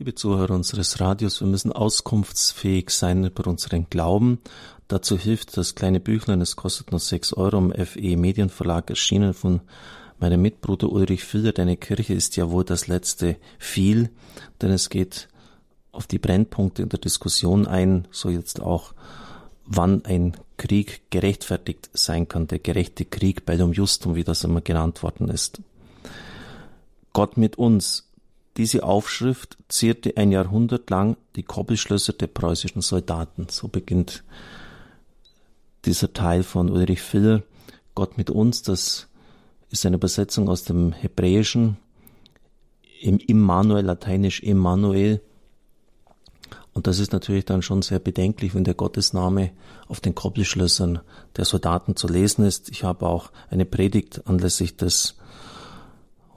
Liebe Zuhörer unseres Radios, wir müssen auskunftsfähig sein über unseren Glauben. Dazu hilft das kleine Büchlein, es kostet nur sechs Euro im FE Medienverlag erschienen von meinem Mitbruder Ulrich Filler. Deine Kirche ist ja wohl das letzte viel, denn es geht auf die Brennpunkte in der Diskussion ein, so jetzt auch, wann ein Krieg gerechtfertigt sein kann, der gerechte Krieg, Bellum Justum, wie das immer genannt worden ist. Gott mit uns, diese Aufschrift zierte ein Jahrhundert lang die Koppelschlösser der preußischen Soldaten. So beginnt dieser Teil von Ulrich Filler. Gott mit uns, das ist eine Übersetzung aus dem Hebräischen, im Immanuel, lateinisch Immanuel. Und das ist natürlich dann schon sehr bedenklich, wenn der Gottesname auf den Koppelschlössern der Soldaten zu lesen ist. Ich habe auch eine Predigt anlässlich des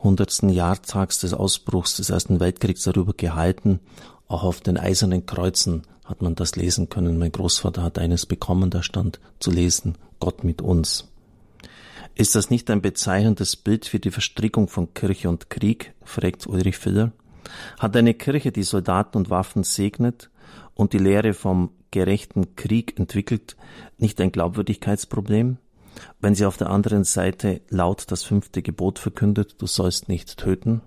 hundertsten Jahrtags des Ausbruchs des Ersten Weltkriegs darüber gehalten. Auch auf den eisernen Kreuzen hat man das lesen können. Mein Großvater hat eines bekommen, da stand zu lesen, Gott mit uns. Ist das nicht ein bezeichnendes Bild für die Verstrickung von Kirche und Krieg? fragt Ulrich Filler. Hat eine Kirche, die Soldaten und Waffen segnet und die Lehre vom gerechten Krieg entwickelt, nicht ein Glaubwürdigkeitsproblem? Wenn sie auf der anderen Seite laut das fünfte Gebot verkündet, du sollst nicht töten?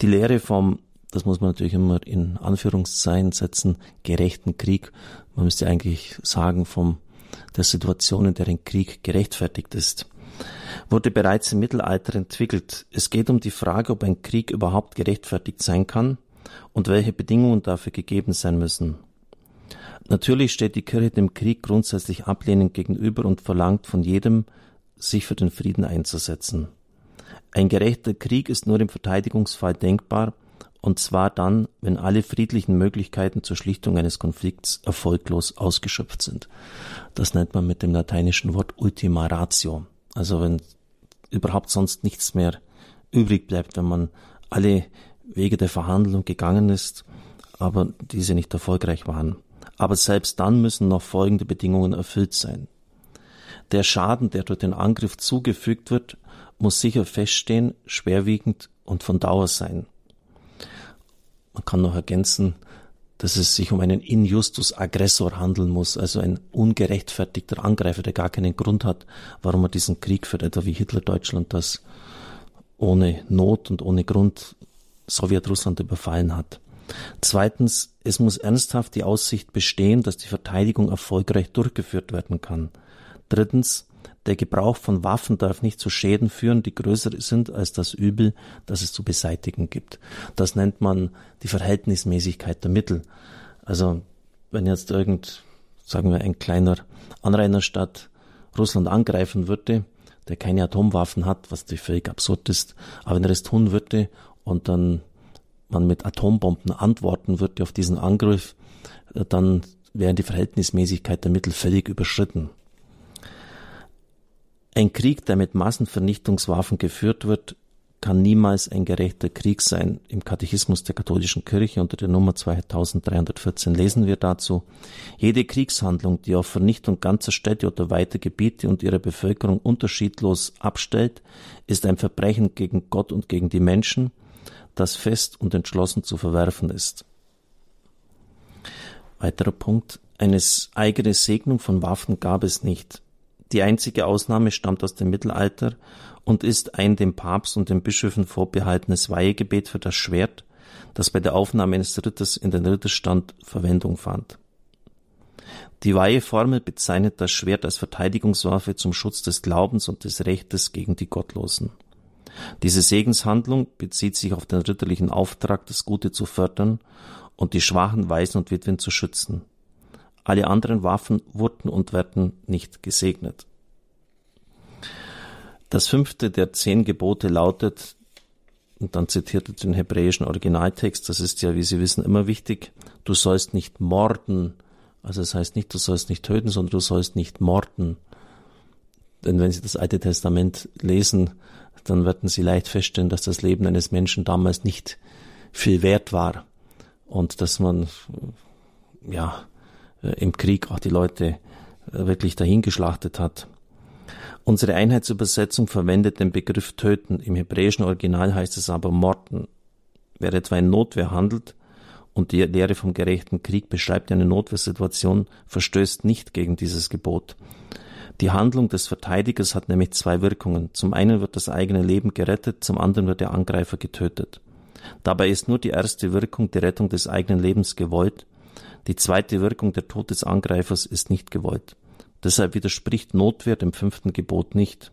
Die Lehre vom, das muss man natürlich immer in Anführungszeichen setzen, gerechten Krieg, man müsste eigentlich sagen vom der Situation, in der ein Krieg gerechtfertigt ist, wurde bereits im Mittelalter entwickelt. Es geht um die Frage, ob ein Krieg überhaupt gerechtfertigt sein kann und welche Bedingungen dafür gegeben sein müssen. Natürlich steht die Kirche dem Krieg grundsätzlich ablehnend gegenüber und verlangt von jedem, sich für den Frieden einzusetzen. Ein gerechter Krieg ist nur im Verteidigungsfall denkbar, und zwar dann, wenn alle friedlichen Möglichkeiten zur Schlichtung eines Konflikts erfolglos ausgeschöpft sind. Das nennt man mit dem lateinischen Wort Ultima Ratio. Also wenn überhaupt sonst nichts mehr übrig bleibt, wenn man alle Wege der Verhandlung gegangen ist, aber diese nicht erfolgreich waren aber selbst dann müssen noch folgende Bedingungen erfüllt sein. Der Schaden, der durch den Angriff zugefügt wird, muss sicher feststehen, schwerwiegend und von Dauer sein. Man kann noch ergänzen, dass es sich um einen injustus aggressor handeln muss, also ein ungerechtfertigter Angreifer, der gar keinen Grund hat, warum er diesen Krieg führt, etwa wie Hitler Deutschland das ohne Not und ohne Grund Sowjetrussland überfallen hat. Zweitens, es muss ernsthaft die Aussicht bestehen, dass die Verteidigung erfolgreich durchgeführt werden kann. Drittens, der Gebrauch von Waffen darf nicht zu Schäden führen, die größer sind als das Übel, das es zu beseitigen gibt. Das nennt man die Verhältnismäßigkeit der Mittel. Also wenn jetzt irgend, sagen wir, ein kleiner Anrainerstadt Russland angreifen würde, der keine Atomwaffen hat, was natürlich völlig absurd ist, aber wenn er es tun würde und dann man mit Atombomben antworten würde auf diesen Angriff, äh, dann wäre die Verhältnismäßigkeit der Mittel völlig überschritten. Ein Krieg, der mit Massenvernichtungswaffen geführt wird, kann niemals ein gerechter Krieg sein. Im Katechismus der katholischen Kirche unter der Nummer 2314 lesen wir dazu, jede Kriegshandlung, die auf Vernichtung ganzer Städte oder weiter Gebiete und ihrer Bevölkerung unterschiedlos abstellt, ist ein Verbrechen gegen Gott und gegen die Menschen das fest und entschlossen zu verwerfen ist. Weiterer Punkt. Eine eigene Segnung von Waffen gab es nicht. Die einzige Ausnahme stammt aus dem Mittelalter und ist ein dem Papst und den Bischöfen vorbehaltenes Weihegebet für das Schwert, das bei der Aufnahme eines Ritters in den Ritterstand Verwendung fand. Die Weiheformel bezeichnet das Schwert als Verteidigungswaffe zum Schutz des Glaubens und des Rechtes gegen die Gottlosen. Diese Segenshandlung bezieht sich auf den ritterlichen Auftrag, das Gute zu fördern und die Schwachen, Waisen und Witwen zu schützen. Alle anderen Waffen wurden und werden nicht gesegnet. Das fünfte der zehn Gebote lautet, und dann zitierte den hebräischen Originaltext, das ist ja, wie Sie wissen, immer wichtig, du sollst nicht morden, also das heißt nicht, du sollst nicht töten, sondern du sollst nicht morden. Denn wenn Sie das Alte Testament lesen, dann werden Sie leicht feststellen, dass das Leben eines Menschen damals nicht viel wert war und dass man ja im Krieg auch die Leute wirklich dahingeschlachtet hat. Unsere Einheitsübersetzung verwendet den Begriff töten. Im hebräischen Original heißt es aber morden. Wer etwa in Notwehr handelt, und die Lehre vom gerechten Krieg beschreibt eine Notwehrsituation, verstößt nicht gegen dieses Gebot. Die Handlung des Verteidigers hat nämlich zwei Wirkungen. Zum einen wird das eigene Leben gerettet, zum anderen wird der Angreifer getötet. Dabei ist nur die erste Wirkung, die Rettung des eigenen Lebens, gewollt. Die zweite Wirkung, der Tod des Angreifers, ist nicht gewollt. Deshalb widerspricht Notwehr dem fünften Gebot nicht.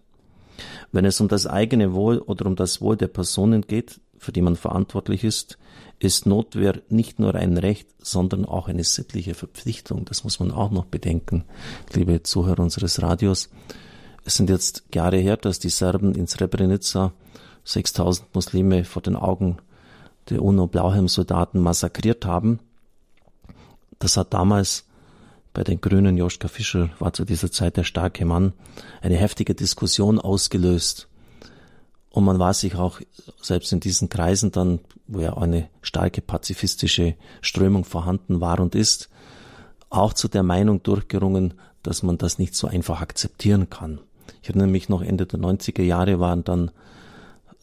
Wenn es um das eigene Wohl oder um das Wohl der Personen geht, für die man verantwortlich ist, ist Notwehr nicht nur ein Recht, sondern auch eine sittliche Verpflichtung. Das muss man auch noch bedenken, liebe Zuhörer unseres Radios. Es sind jetzt Jahre her, dass die Serben in Srebrenica 6000 Muslime vor den Augen der UNO-Blauhelm-Soldaten massakriert haben. Das hat damals bei den Grünen, Joschka Fischer war zu dieser Zeit der starke Mann, eine heftige Diskussion ausgelöst. Und man war sich auch selbst in diesen Kreisen dann, wo ja eine starke pazifistische Strömung vorhanden war und ist, auch zu der Meinung durchgerungen, dass man das nicht so einfach akzeptieren kann. Ich erinnere mich noch Ende der 90er Jahre waren dann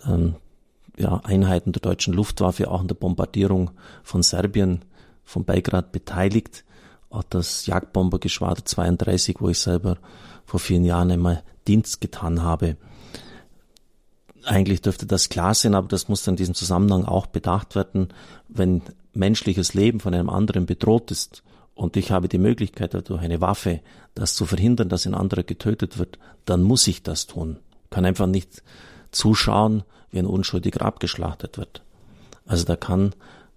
ähm, ja, Einheiten der deutschen Luftwaffe auch an der Bombardierung von Serbien, von Belgrad beteiligt. Auch das Jagdbombergeschwader 32, wo ich selber vor vielen Jahren einmal Dienst getan habe. Eigentlich dürfte das klar sein, aber das muss in diesem Zusammenhang auch bedacht werden, wenn menschliches Leben von einem anderen bedroht ist und ich habe die Möglichkeit durch eine Waffe das zu verhindern, dass ein anderer getötet wird, dann muss ich das tun. Ich kann einfach nicht zuschauen, wie ein Unschuldiger abgeschlachtet wird. Also da kann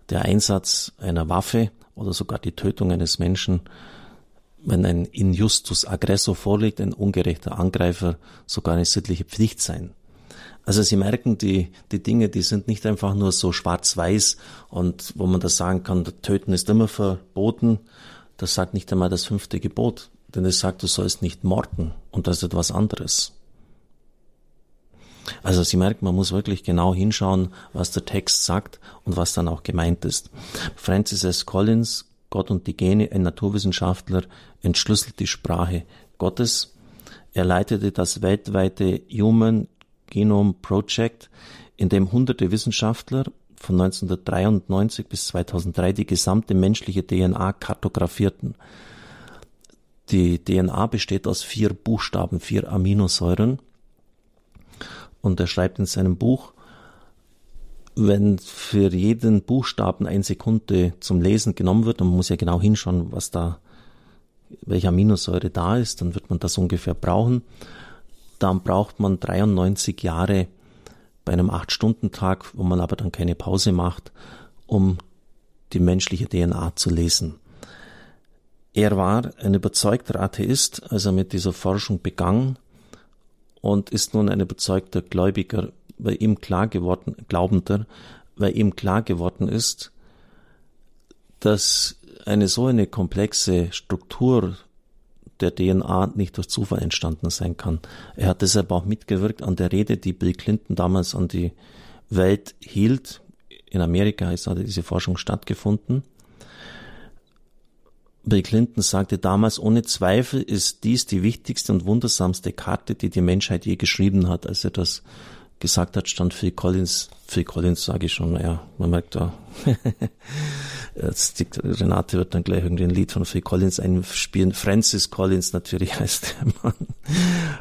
der Einsatz einer Waffe oder sogar die Tötung eines Menschen, wenn ein Injustus aggressor vorliegt, ein ungerechter Angreifer, sogar eine sittliche Pflicht sein. Also Sie merken, die, die Dinge, die sind nicht einfach nur so schwarz-weiß und wo man das sagen kann, töten ist immer verboten. Das sagt nicht einmal das fünfte Gebot, denn es sagt, du sollst nicht morden und das ist etwas anderes. Also Sie merken, man muss wirklich genau hinschauen, was der Text sagt und was dann auch gemeint ist. Francis S. Collins, Gott und die Gene, ein Naturwissenschaftler, entschlüsselt die Sprache Gottes. Er leitete das weltweite Human Genome Project, in dem hunderte Wissenschaftler von 1993 bis 2003 die gesamte menschliche DNA kartografierten. Die DNA besteht aus vier Buchstaben, vier Aminosäuren. Und er schreibt in seinem Buch, wenn für jeden Buchstaben eine Sekunde zum Lesen genommen wird, dann muss ja genau hinschauen, was da, welche Aminosäure da ist, dann wird man das ungefähr brauchen dann braucht man 93 Jahre bei einem 8-Stunden-Tag, wo man aber dann keine Pause macht, um die menschliche DNA zu lesen. Er war ein überzeugter Atheist, als er mit dieser Forschung begann und ist nun ein überzeugter Gläubiger, weil ihm klar geworden, Glaubender, weil ihm klar geworden ist, dass eine so eine komplexe Struktur der DNA nicht durch Zufall entstanden sein kann. Er hat deshalb auch mitgewirkt an der Rede, die Bill Clinton damals an die Welt hielt. In Amerika ist hatte diese Forschung stattgefunden. Bill Clinton sagte damals, ohne Zweifel ist dies die wichtigste und wundersamste Karte, die die Menschheit je geschrieben hat, als er das gesagt hat, stand Phil Collins, Phil Collins sage ich schon, ja, man merkt da, jetzt Renate wird dann gleich irgendwie ein Lied von Phil Collins einspielen, Francis Collins natürlich heißt der Mann.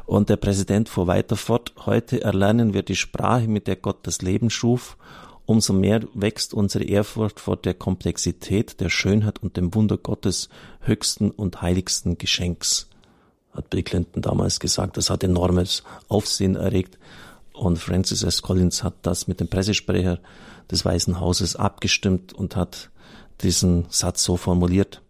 Und der Präsident fuhr weiter fort, heute erlernen wir die Sprache, mit der Gott das Leben schuf, umso mehr wächst unsere Ehrfurcht vor der Komplexität, der Schönheit und dem Wunder Gottes höchsten und heiligsten Geschenks hat Bill Clinton damals gesagt. Das hat enormes Aufsehen erregt. Und Francis S. Collins hat das mit dem Pressesprecher des Weißen Hauses abgestimmt und hat diesen Satz so formuliert.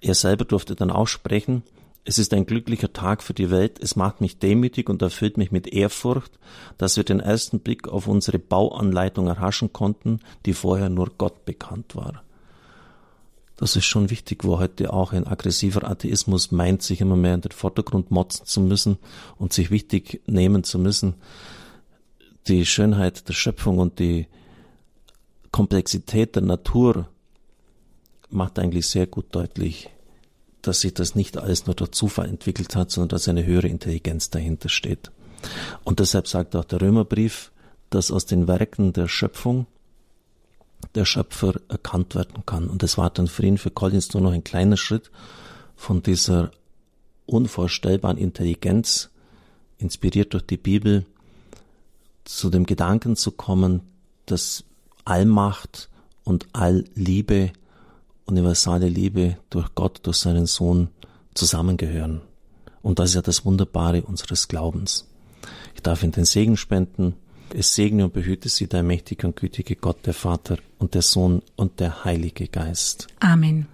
Er selber durfte dann auch sprechen. Es ist ein glücklicher Tag für die Welt. Es macht mich demütig und erfüllt mich mit Ehrfurcht, dass wir den ersten Blick auf unsere Bauanleitung erhaschen konnten, die vorher nur Gott bekannt war. Das ist schon wichtig, wo heute auch ein aggressiver Atheismus meint, sich immer mehr in den Vordergrund motzen zu müssen und sich wichtig nehmen zu müssen die Schönheit der Schöpfung und die Komplexität der Natur macht eigentlich sehr gut deutlich, dass sich das nicht alles nur durch Zufall entwickelt hat, sondern dass eine höhere Intelligenz dahinter steht. Und deshalb sagt auch der Römerbrief, dass aus den Werken der Schöpfung der Schöpfer erkannt werden kann. Und das war dann für ihn, für Collins, nur noch ein kleiner Schritt von dieser unvorstellbaren Intelligenz, inspiriert durch die Bibel, zu dem Gedanken zu kommen, dass Allmacht und Allliebe, universale Liebe durch Gott, durch seinen Sohn zusammengehören. Und das ist ja das Wunderbare unseres Glaubens. Ich darf in den Segen spenden. Es segne und behüte sie der mächtige und gütige Gott, der Vater und der Sohn und der Heilige Geist. Amen.